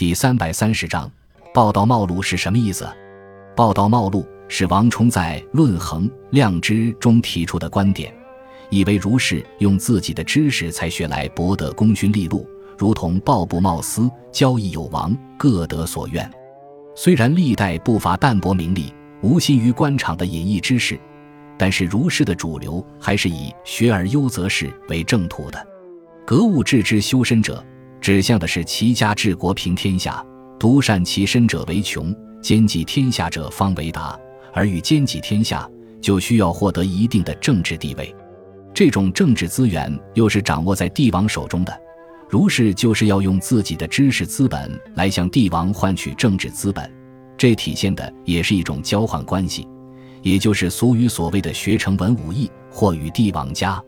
第三百三十章，报道冒录是什么意思？报道冒录是王充在《论衡量之》中提出的观点，以为儒士用自己的知识才学来博得功勋利禄，如同报布冒私、交易有王，各得所愿。虽然历代不乏淡泊名利、无心于官场的隐逸之士，但是儒士的主流还是以学而优则仕为正途的。格物致知修身者，指向的是齐家治国平天下，独善其身者为穷，兼济天下者方为达。而欲兼济天下，就需要获得一定的政治地位。这种政治资源又是掌握在帝王手中的，儒士就是要用自己的知识资本来向帝王换取政治资本。这体现的也是一种交换关系，也就是俗语所谓的“学成文武艺，或与帝王家”。